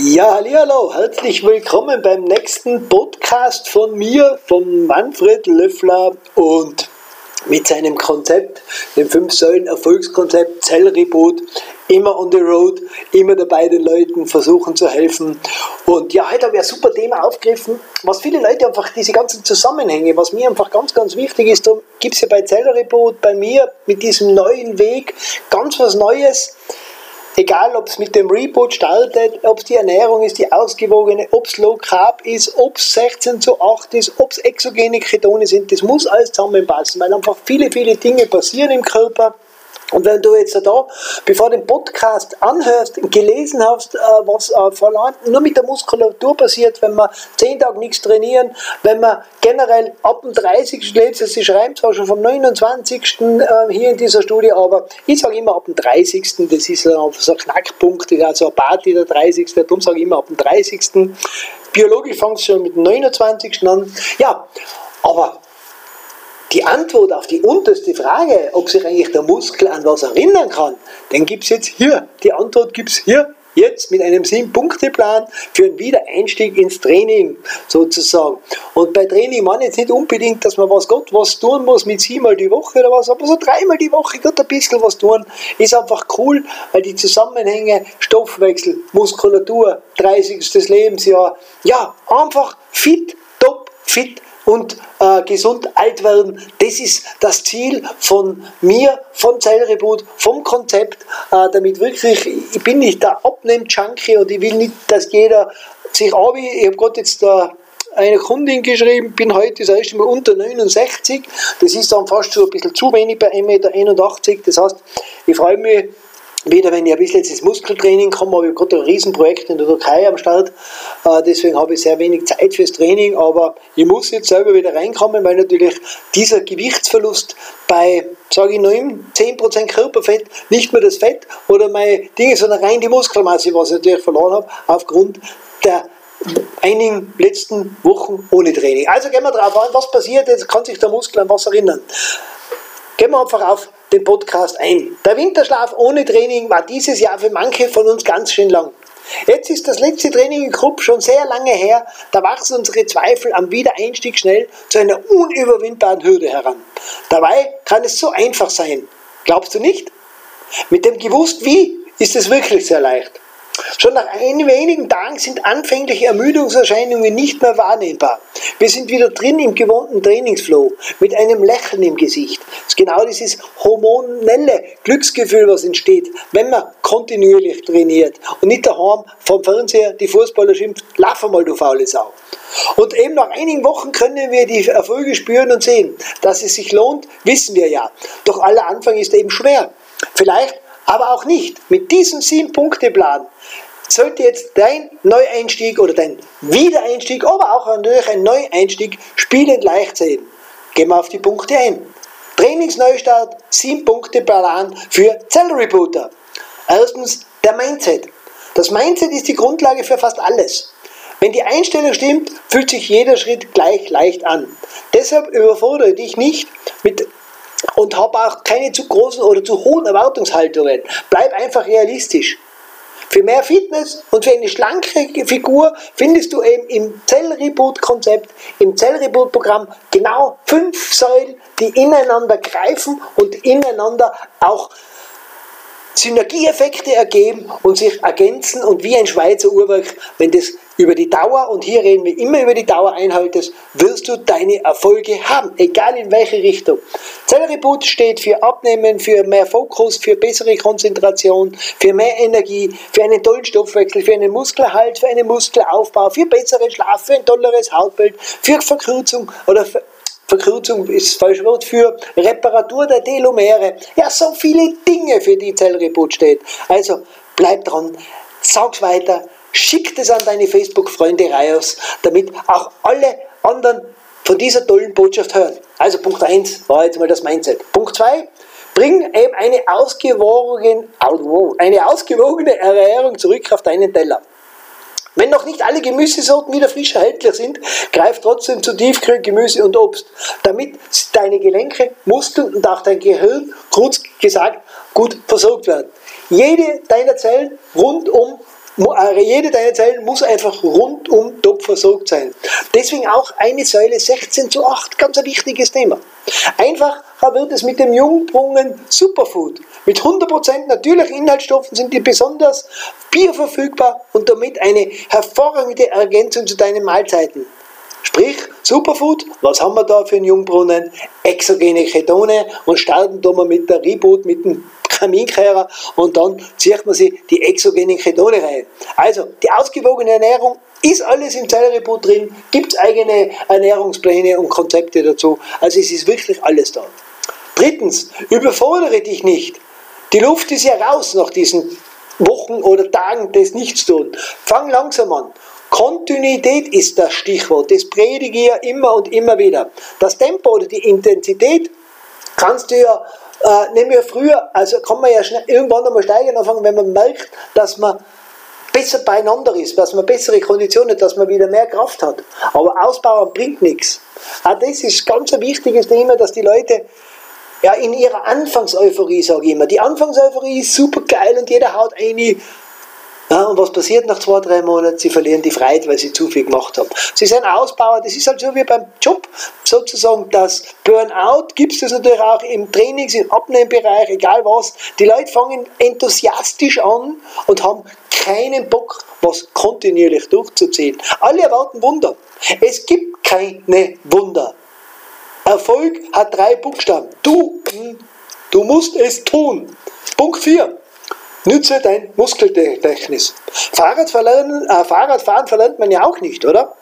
Ja, hallo, herzlich willkommen beim nächsten Podcast von mir, von Manfred Löffler und mit seinem Konzept, dem 5-Säulen-Erfolgskonzept Zellreboot, immer on the road, immer dabei den Leuten versuchen zu helfen. Und ja, heute habe ich ein super Thema aufgegriffen, was viele Leute einfach, diese ganzen Zusammenhänge, was mir einfach ganz, ganz wichtig ist, da gibt es ja bei Zellreboot, bei mir mit diesem neuen Weg ganz was Neues egal ob es mit dem Reboot startet, ob es die Ernährung ist, die ausgewogene, ob es Low Carb ist, ob es 16 zu 8 ist, ob es exogene Ketone sind, das muss alles zusammenpassen, weil einfach viele, viele Dinge passieren im Körper und wenn du jetzt da, bevor du den Podcast anhörst, gelesen hast, äh, was äh, verlangt, nur mit der Muskulatur passiert, wenn wir 10 Tage nichts trainieren, wenn wir generell ab dem 30. letztes, sie schreiben zwar schon vom 29. Äh, hier in dieser Studie, aber ich sage immer ab dem 30. Das ist so ein Knackpunkt, also eine Party der 30. Darum sage ich immer ab dem 30. Biologisch fängt es schon mit dem 29. an. Ja, aber die Antwort auf die unterste Frage, ob sich eigentlich der Muskel an was erinnern kann, den gibt es jetzt hier. Die Antwort gibt es hier jetzt mit einem Sieben-Punkte-Plan für einen Wiedereinstieg ins Training sozusagen. Und bei Training meine ich jetzt nicht unbedingt, dass man was Gott was tun muss mit siebenmal die Woche oder was, aber so dreimal die Woche Gott ein bisschen was tun, ist einfach cool, weil die Zusammenhänge Stoffwechsel, Muskulatur, 30. Lebensjahr, ja, einfach fit, top, fit und äh, gesund alt werden. Das ist das Ziel von mir, von Zellreboot, vom Konzept, äh, damit wirklich, ich bin nicht der Abnehm-Junkie und ich will nicht, dass jeder sich abi, ich habe gerade jetzt da eine Kundin geschrieben, bin heute das erste Mal unter 69, das ist dann fast so ein bisschen zu wenig bei 1,81 Meter, das heißt, ich freue mich, wieder, wenn ich ein bisschen jetzt ins Muskeltraining komme, habe ich gerade ein Riesenprojekt in der Türkei am Start. Äh, deswegen habe ich sehr wenig Zeit fürs Training, aber ich muss jetzt selber wieder reinkommen, weil natürlich dieser Gewichtsverlust bei, sage ich nur, 10% Körperfett, nicht mehr das Fett oder meine Dinge, sondern rein die Muskelmasse, was ich natürlich verloren habe, aufgrund der einigen letzten Wochen ohne Training. Also gehen wir drauf an, was passiert, jetzt kann sich der Muskel an was erinnern. Gehen wir einfach auf den Podcast ein. Der Winterschlaf ohne Training war dieses Jahr für manche von uns ganz schön lang. Jetzt ist das letzte Training in Krupp schon sehr lange her, da wachsen unsere Zweifel am Wiedereinstieg schnell zu einer unüberwindbaren Hürde heran. Dabei kann es so einfach sein. Glaubst du nicht? Mit dem gewusst wie ist es wirklich sehr leicht. Schon nach wenigen Tagen sind anfängliche Ermüdungserscheinungen nicht mehr wahrnehmbar. Wir sind wieder drin im gewohnten Trainingsflow, mit einem Lächeln im Gesicht. Das ist genau dieses hormonelle Glücksgefühl, was entsteht, wenn man kontinuierlich trainiert und nicht daheim vom Fernseher die Fußballer schimpft, lauf einmal, du faule Sau. Und eben nach einigen Wochen können wir die Erfolge spüren und sehen. Dass es sich lohnt, wissen wir ja. Doch aller Anfang ist eben schwer. Vielleicht aber auch nicht. Mit diesem Sieben-Punkte-Plan sollte jetzt dein Neueinstieg oder dein Wiedereinstieg, aber auch natürlich ein Neueinstieg spielend leicht sein. Gehen wir auf die Punkte ein. Trainingsneustart, 7-Punkte-Plan für Zellrebooter. Erstens der Mindset. Das Mindset ist die Grundlage für fast alles. Wenn die Einstellung stimmt, fühlt sich jeder Schritt gleich leicht an. Deshalb überfordere dich nicht mit und habe auch keine zu großen oder zu hohen Erwartungshaltungen. Bleib einfach realistisch. Für mehr Fitness und für eine schlanke Figur findest du eben im Zellreboot-Konzept, im Zellreboot-Programm genau fünf Säulen, die ineinander greifen und ineinander auch Synergieeffekte ergeben und sich ergänzen und wie ein Schweizer Uhrwerk, wenn das über die Dauer, und hier reden wir immer über die Dauer einhaltest, wirst du deine Erfolge haben, egal in welche Richtung. Zellreboot steht für Abnehmen, für mehr Fokus, für bessere Konzentration, für mehr Energie, für einen tollen Stoffwechsel, für einen Muskelerhalt, für einen Muskelaufbau, für besseren Schlaf, für ein tolleres Hautbild, für Verkürzung oder Verkürzung ist das falsche Wort für Reparatur der Telomere. Ja, so viele Dinge, für die Zellreboot steht. Also bleib dran, sag's weiter, schick es an deine Facebook-Freunde raus, damit auch alle anderen von dieser tollen Botschaft hören. Also Punkt 1 war jetzt mal das Mindset. Punkt 2, bring eben eine ausgewogene, eine ausgewogene Ernährung zurück auf deinen Teller. Wenn noch nicht alle Gemüsesorten wieder frisch erhältlich sind, greif trotzdem zu Tiefkühlgemüse und Obst, damit deine Gelenke, Muskeln und auch dein Gehirn, kurz gesagt, gut versorgt werden. Jede deiner Zellen rund um jede deiner Zellen muss einfach rundum top versorgt sein. Deswegen auch eine Säule 16 zu 8, ganz ein wichtiges Thema. Einfach wird es mit dem Jungbrunnen Superfood. Mit 100% natürlichen Inhaltsstoffen sind die besonders bioverfügbar und damit eine hervorragende Ergänzung zu deinen Mahlzeiten. Sprich, Superfood, was haben wir da für einen Jungbrunnen? Exogene Ketone und starten da mal mit der Reboot, mit dem Kaminkehrer und dann zieht man sich die exogenen Ketone rein. Also, die ausgewogene Ernährung ist alles im Zellreboot drin, gibt es eigene Ernährungspläne und Konzepte dazu. Also es ist wirklich alles da. Drittens, überfordere dich nicht. Die Luft ist ja raus nach diesen Wochen oder Tagen des Nichtstun. Fang langsam an. Kontinuität ist das Stichwort. Das predige ich ja immer und immer wieder. Das Tempo oder die Intensität kannst du ja, äh, nehmen wir früher, also kann man ja schnell, irgendwann einmal steigen anfangen, wenn man merkt, dass man besser beieinander ist, dass man bessere Konditionen hat, dass man wieder mehr Kraft hat. Aber ausbauen bringt nichts. Auch das ist ganz ein wichtiges Thema, dass die Leute ja, in ihrer Anfangseuphorie, sage ich immer, die Anfangseuphorie ist super geil und jeder haut eine ja, und was passiert nach zwei, drei Monaten? Sie verlieren die Freiheit, weil sie zu viel gemacht haben. Sie sind Ausbauer, das ist halt so wie beim Job, sozusagen das Burnout gibt es das natürlich auch im Trainings-, im Abnehmbereich, egal was. Die Leute fangen enthusiastisch an und haben keinen Bock, was kontinuierlich durchzuziehen. Alle erwarten Wunder. Es gibt keine Wunder. Erfolg hat drei Buchstaben. Du, du musst es tun. Punkt 4. Nütze dein Muskelgedächtnis. Fahrrad äh, Fahrradfahren verlernt man ja auch nicht, oder?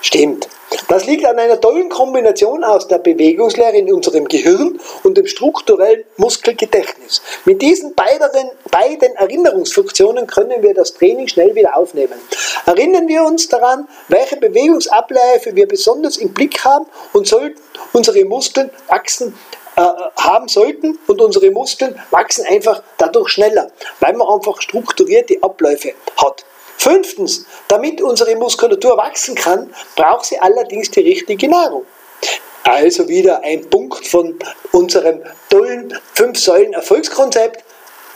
Stimmt. Das liegt an einer tollen Kombination aus der Bewegungslehre in unserem Gehirn und dem strukturellen Muskelgedächtnis. Mit diesen beiden, beiden Erinnerungsfunktionen können wir das Training schnell wieder aufnehmen. Erinnern wir uns daran, welche Bewegungsabläufe wir besonders im Blick haben und sollten unsere Muskeln wachsen äh, haben sollten und unsere Muskeln wachsen einfach dadurch schneller, weil man einfach strukturierte Abläufe hat. Fünftens, damit unsere Muskulatur wachsen kann, braucht sie allerdings die richtige Nahrung. Also wieder ein Punkt von unserem tollen Fünf-Säulen-Erfolgskonzept.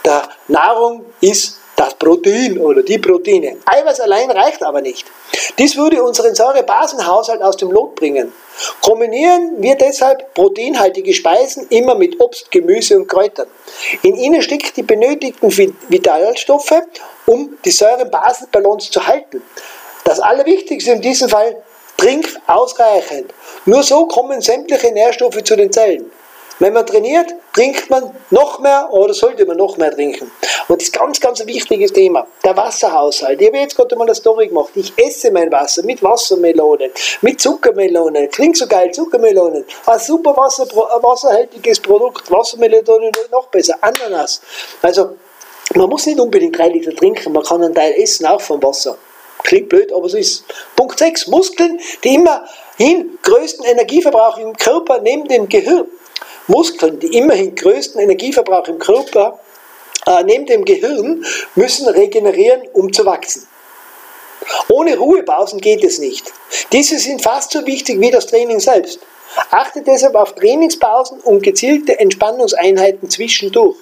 Der Nahrung ist das Protein oder die Proteine. Eiweiß allein reicht aber nicht. Dies würde unseren Säurebasenhaushalt aus dem Lot bringen. Kombinieren wir deshalb proteinhaltige Speisen immer mit Obst, Gemüse und Kräutern. In ihnen steckt die benötigten Vitalstoffe, um die Säurebasenbalance zu halten. Das Allerwichtigste in diesem Fall, trink ausreichend. Nur so kommen sämtliche Nährstoffe zu den Zellen. Wenn man trainiert, trinkt man noch mehr oder sollte man noch mehr trinken. Und das ist ganz, ganz ein wichtiges Thema. Der Wasserhaushalt. Ich habe jetzt gerade mal eine Story gemacht. Ich esse mein Wasser mit Wassermelonen, mit Zuckermelonen. Klingt so geil, Zuckermelonen. Ein super Wasser, wasserhaltiges Produkt. Wassermelonen noch besser. Ananas. Also, man muss nicht unbedingt drei Liter trinken. Man kann einen Teil essen, auch vom Wasser. Klingt blöd, aber so ist Punkt 6. Muskeln, die immerhin größten Energieverbrauch im Körper neben dem Gehirn Muskeln, die immerhin größten Energieverbrauch im Körper äh, neben dem Gehirn, müssen regenerieren, um zu wachsen. Ohne Ruhepausen geht es nicht. Diese sind fast so wichtig wie das Training selbst. Achte deshalb auf Trainingspausen und gezielte Entspannungseinheiten zwischendurch.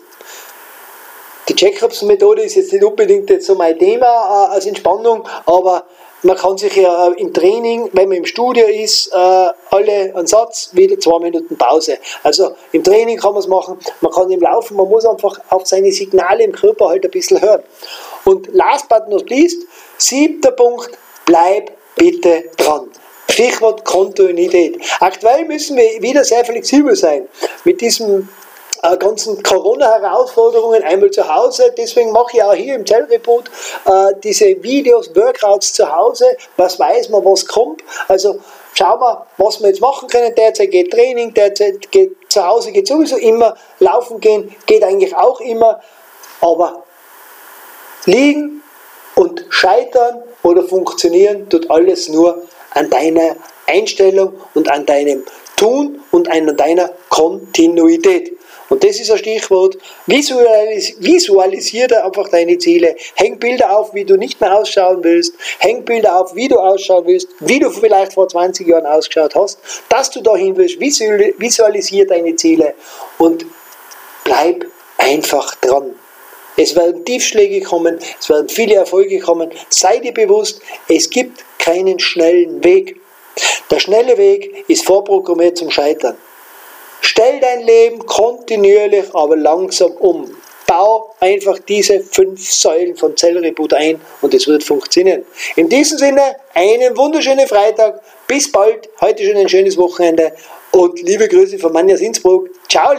Die Jacobs-Methode ist jetzt nicht unbedingt jetzt so mein Thema äh, als Entspannung, aber man kann sich ja im Training, wenn man im Studio ist, äh, alle einen Satz, wieder zwei Minuten Pause. Also im Training kann man es machen, man kann im Laufen, man muss einfach auf seine Signale im Körper halt ein bisschen hören. Und last but not least, siebter Punkt, bleib bitte dran. Stichwort Kontinuität. Aktuell müssen wir wieder sehr flexibel sein mit diesem äh, ganzen Corona-Herausforderungen einmal zu Hause. Deswegen mache ich auch hier im Zellreboot äh, diese Videos, Workouts zu Hause. Was weiß man, was kommt. Also schauen wir, was wir jetzt machen können. Derzeit geht Training, derzeit geht zu Hause geht sowieso immer. Laufen gehen geht eigentlich auch immer. Aber liegen und scheitern oder funktionieren tut alles nur an deiner Einstellung und an deinem Tun und an deiner Kontinuität. Und das ist ein Stichwort. Visualis visualisiere einfach deine Ziele. Häng Bilder auf, wie du nicht mehr ausschauen willst. Häng Bilder auf, wie du ausschauen willst, wie du vielleicht vor 20 Jahren ausgeschaut hast, dass du dahin willst. Visualisiere deine Ziele und bleib einfach dran. Es werden Tiefschläge kommen, es werden viele Erfolge kommen. Sei dir bewusst, es gibt keinen schnellen Weg. Der schnelle Weg ist vorprogrammiert zum Scheitern. Stell dein Leben kontinuierlich, aber langsam um. Bau einfach diese fünf Säulen von Zellreboot ein und es wird funktionieren. In diesem Sinne, einen wunderschönen Freitag. Bis bald. Heute schon ein schönes Wochenende. Und liebe Grüße von Manja Innsbruck. Ciao!